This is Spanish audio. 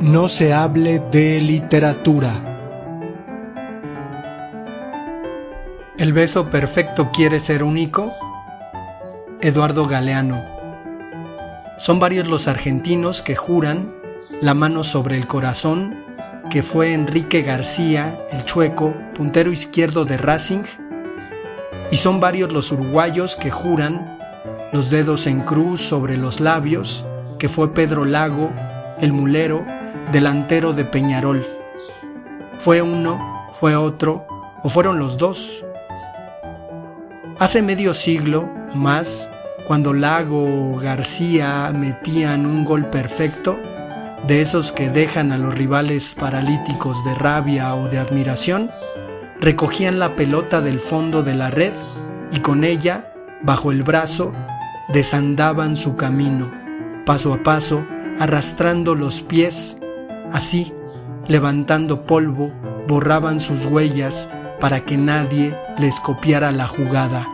No se hable de literatura. ¿El beso perfecto quiere ser único? Eduardo Galeano. Son varios los argentinos que juran, la mano sobre el corazón, que fue Enrique García, el chueco, puntero izquierdo de Racing, y son varios los uruguayos que juran, los dedos en cruz sobre los labios, que fue Pedro Lago, el mulero, delantero de Peñarol. ¿Fue uno, fue otro o fueron los dos? Hace medio siglo más, cuando Lago o García metían un gol perfecto, de esos que dejan a los rivales paralíticos de rabia o de admiración, recogían la pelota del fondo de la red y con ella, bajo el brazo, desandaban su camino, paso a paso, arrastrando los pies Así, levantando polvo, borraban sus huellas para que nadie les copiara la jugada.